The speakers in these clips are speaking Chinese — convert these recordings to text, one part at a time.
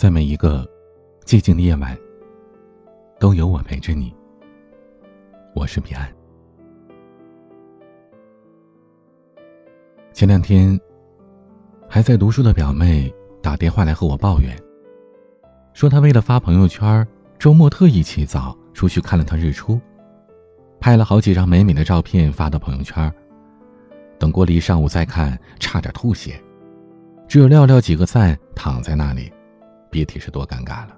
在每一个寂静的夜晚，都有我陪着你。我是彼岸。前两天，还在读书的表妹打电话来和我抱怨，说她为了发朋友圈，周末特意起早出去看了趟日出，拍了好几张美美的照片发到朋友圈。等过了一上午再看，差点吐血，只有寥寥几个赞，躺在那里，别提是多尴尬了。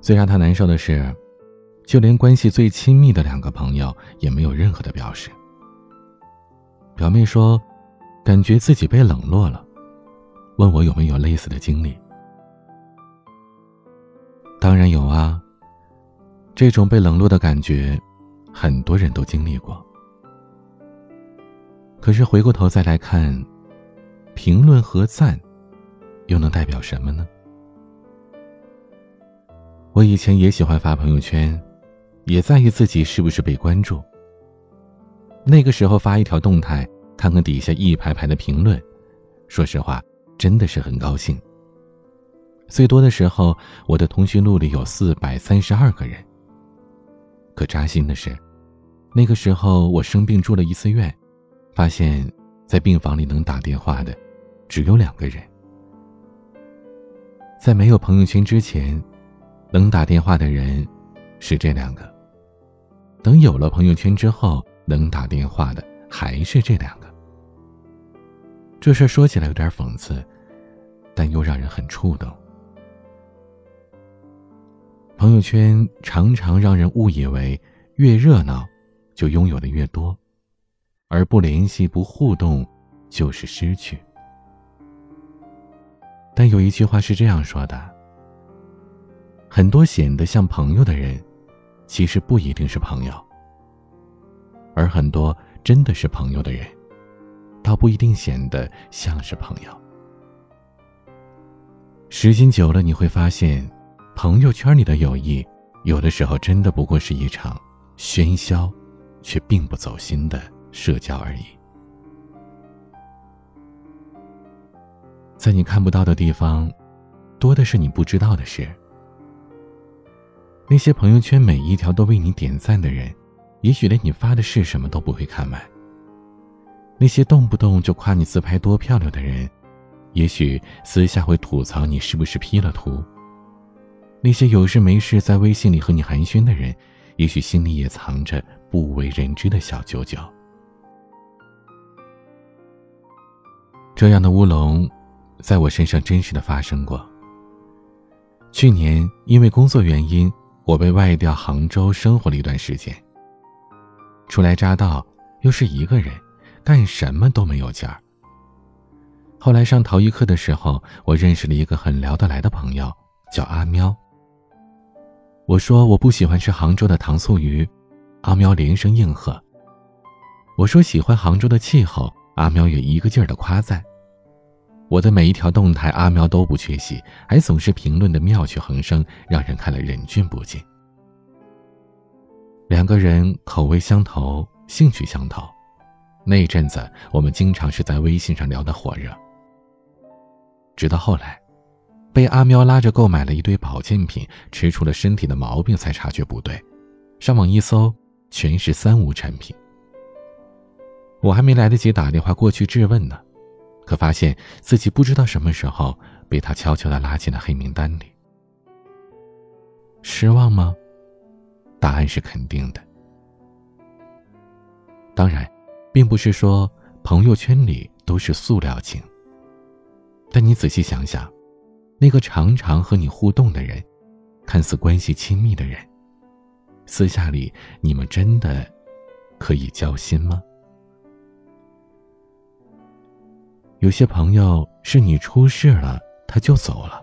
最让他难受的是，就连关系最亲密的两个朋友也没有任何的表示。表妹说，感觉自己被冷落了，问我有没有类似的经历。当然有啊，这种被冷落的感觉，很多人都经历过。可是回过头再来看，评论和赞，又能代表什么呢？我以前也喜欢发朋友圈，也在意自己是不是被关注。那个时候发一条动态，看看底下一排排的评论，说实话，真的是很高兴。最多的时候，我的通讯录里有四百三十二个人。可扎心的是，那个时候我生病住了一次院。发现，在病房里能打电话的，只有两个人。在没有朋友圈之前，能打电话的人是这两个；等有了朋友圈之后，能打电话的还是这两个。这事说起来有点讽刺，但又让人很触动。朋友圈常常让人误以为，越热闹，就拥有的越多。而不联系、不互动，就是失去。但有一句话是这样说的：很多显得像朋友的人，其实不一定是朋友；而很多真的是朋友的人，倒不一定显得像是朋友。时间久了，你会发现，朋友圈里的友谊，有的时候真的不过是一场喧嚣，却并不走心的。社交而已，在你看不到的地方，多的是你不知道的事。那些朋友圈每一条都为你点赞的人，也许连你发的是什么都不会看完。那些动不动就夸你自拍多漂亮的人，也许私下会吐槽你是不是 P 了图。那些有事没事在微信里和你寒暄的人，也许心里也藏着不为人知的小九九。这样的乌龙，在我身上真实的发生过。去年因为工作原因，我被外调杭州生活了一段时间。初来乍到，又是一个人，干什么都没有劲儿。后来上陶艺课的时候，我认识了一个很聊得来的朋友，叫阿喵。我说我不喜欢吃杭州的糖醋鱼，阿喵连声应和。我说喜欢杭州的气候。阿喵也一个劲儿的夸赞，我的每一条动态，阿喵都不缺席，还总是评论的妙趣横生，让人看了忍俊不禁。两个人口味相投，兴趣相投，那阵子我们经常是在微信上聊得火热。直到后来，被阿喵拉着购买了一堆保健品，吃出了身体的毛病，才察觉不对，上网一搜，全是三无产品。我还没来得及打电话过去质问呢，可发现自己不知道什么时候被他悄悄的拉进了黑名单里。失望吗？答案是肯定的。当然，并不是说朋友圈里都是塑料情。但你仔细想想，那个常常和你互动的人，看似关系亲密的人，私下里你们真的可以交心吗？有些朋友是你出事了他就走了，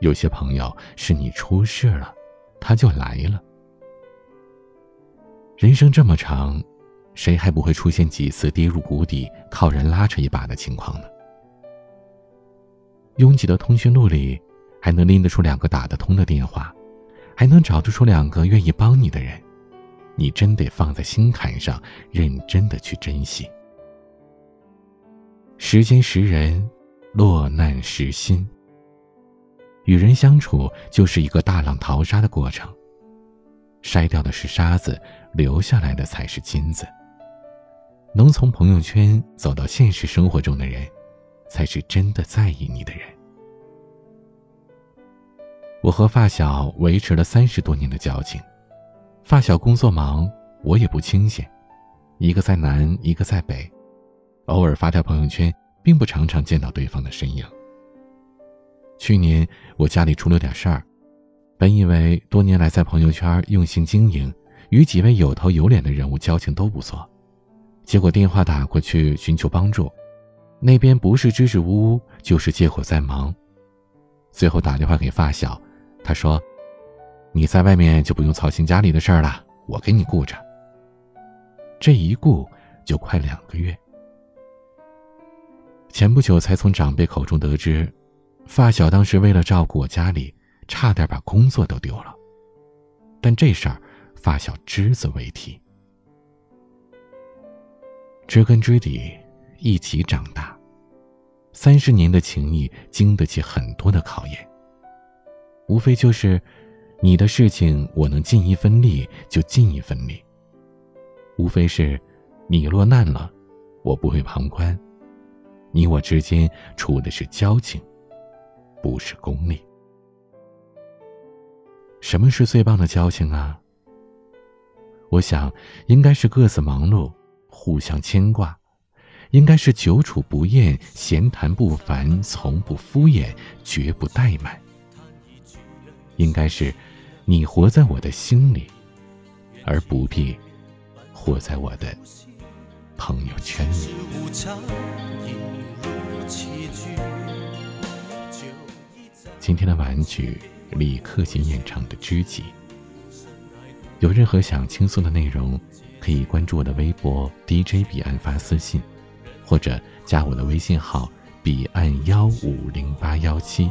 有些朋友是你出事了他就来了。人生这么长，谁还不会出现几次跌入谷底靠人拉扯一把的情况呢？拥挤的通讯录里，还能拎得出两个打得通的电话，还能找得出两个愿意帮你的人，你真得放在心坎上，认真的去珍惜。时间识人，落难识心。与人相处就是一个大浪淘沙的过程，筛掉的是沙子，留下来的才是金子。能从朋友圈走到现实生活中的人，才是真的在意你的人。我和发小维持了三十多年的交情，发小工作忙，我也不清闲，一个在南，一个在北，偶尔发条朋友圈，并不常常见到对方的身影。去年我家里出了点事儿，本以为多年来在朋友圈用心经营，与几位有头有脸的人物交情都不错，结果电话打过去寻求帮助，那边不是支支吾吾，就是借口在忙，最后打电话给发小。他说：“你在外面就不用操心家里的事儿了，我给你顾着。”这一顾就快两个月。前不久才从长辈口中得知，发小当时为了照顾我家里，差点把工作都丢了。但这事儿，发小只字未提。知根知底，一起长大，三十年的情谊经得起很多的考验。无非就是，你的事情我能尽一分力就尽一分力。无非是，你落难了，我不会旁观。你我之间处的是交情，不是功利。什么是最棒的交情啊？我想，应该是各自忙碌，互相牵挂；应该是久处不厌，闲谈不烦，从不敷衍，绝不怠慢。应该是，你活在我的心里，而不必活在我的朋友圈里。今天的玩具，李克勤演唱的《知己》。有任何想倾诉的内容，可以关注我的微博 DJ 彼岸发私信，或者加我的微信号彼岸幺五零八幺七。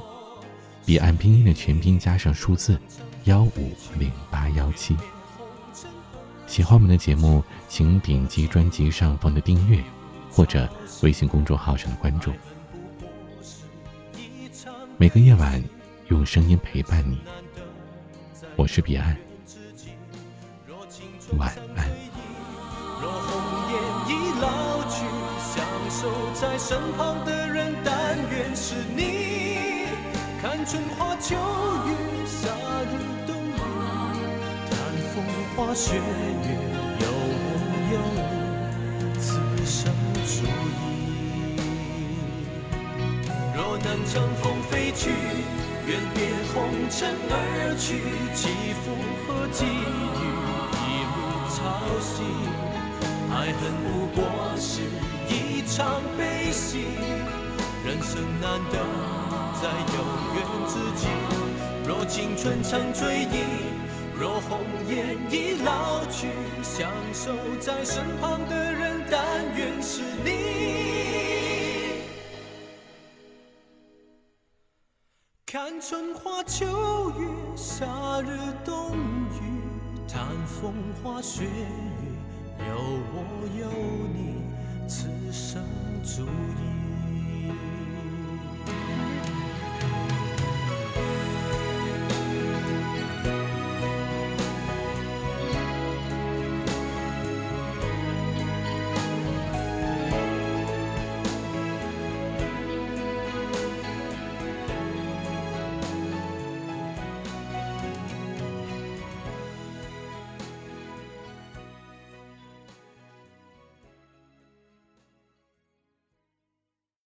彼岸拼音的全拼加上数字幺五零八幺七。喜欢我们的节目，请点击专辑上方的订阅，或者微信公众号上的关注。每个夜晚，用声音陪伴你。我是彼岸，晚安。看春花秋月，夏日，花雪月，有我有你，此生足矣。若能乘风飞去，远别红尘而去，起伏和际遇，一路潮汐。爱恨不过是一场悲喜，人生难得。在有缘之际，若青春常追忆，若红颜已老去，相守在身旁的人，但愿是你。看春花秋月，夏日冬雨，谈风花雪月，有我有你，此生足矣。